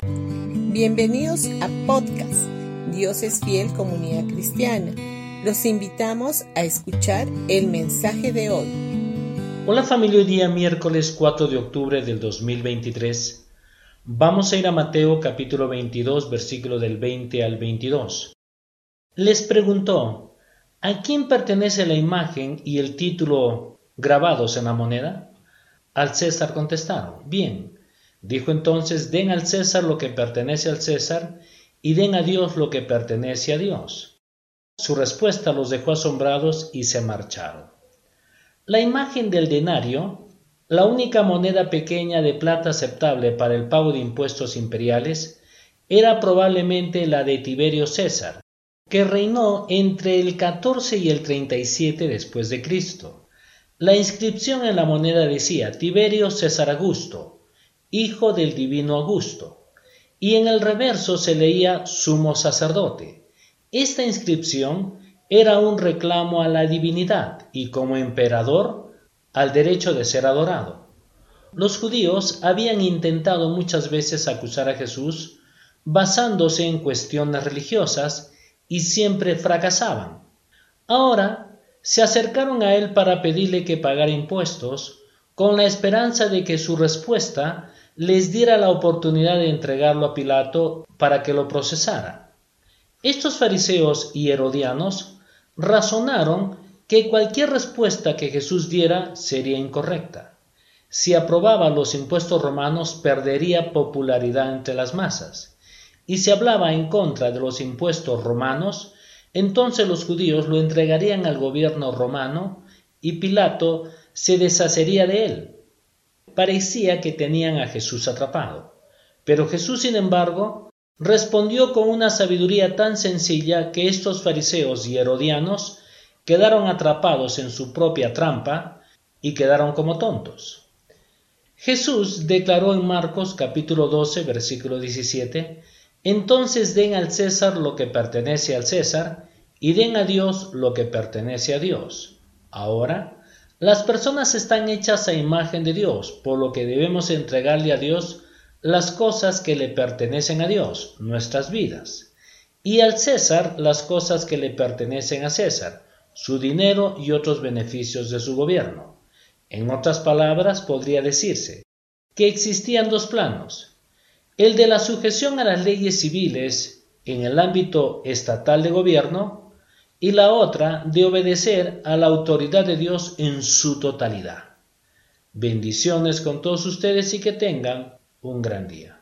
Bienvenidos a podcast Dios es fiel comunidad cristiana. Los invitamos a escuchar el mensaje de hoy. Hola familia, hoy día miércoles 4 de octubre del 2023. Vamos a ir a Mateo capítulo 22 versículo del 20 al 22. Les preguntó, ¿a quién pertenece la imagen y el título grabados en la moneda? Al César contestaron, bien. Dijo entonces, den al César lo que pertenece al César y den a Dios lo que pertenece a Dios. Su respuesta los dejó asombrados y se marcharon. La imagen del denario, la única moneda pequeña de plata aceptable para el pago de impuestos imperiales, era probablemente la de Tiberio César, que reinó entre el 14 y el 37 después de Cristo. La inscripción en la moneda decía Tiberio César Augusto, hijo del divino Augusto y en el reverso se leía sumo sacerdote. Esta inscripción era un reclamo a la divinidad y como emperador al derecho de ser adorado. Los judíos habían intentado muchas veces acusar a Jesús basándose en cuestiones religiosas y siempre fracasaban. Ahora se acercaron a él para pedirle que pagara impuestos con la esperanza de que su respuesta les diera la oportunidad de entregarlo a Pilato para que lo procesara. Estos fariseos y herodianos razonaron que cualquier respuesta que Jesús diera sería incorrecta. Si aprobaba los impuestos romanos perdería popularidad entre las masas. Y si hablaba en contra de los impuestos romanos, entonces los judíos lo entregarían al gobierno romano y Pilato se deshacería de él parecía que tenían a Jesús atrapado. Pero Jesús, sin embargo, respondió con una sabiduría tan sencilla que estos fariseos y herodianos quedaron atrapados en su propia trampa y quedaron como tontos. Jesús declaró en Marcos capítulo 12 versículo 17, Entonces den al César lo que pertenece al César y den a Dios lo que pertenece a Dios. Ahora, las personas están hechas a imagen de Dios, por lo que debemos entregarle a Dios las cosas que le pertenecen a Dios, nuestras vidas, y al César las cosas que le pertenecen a César, su dinero y otros beneficios de su gobierno. En otras palabras, podría decirse que existían dos planos, el de la sujeción a las leyes civiles en el ámbito estatal de gobierno y la otra de obedecer a la autoridad de Dios en su totalidad. Bendiciones con todos ustedes y que tengan un gran día.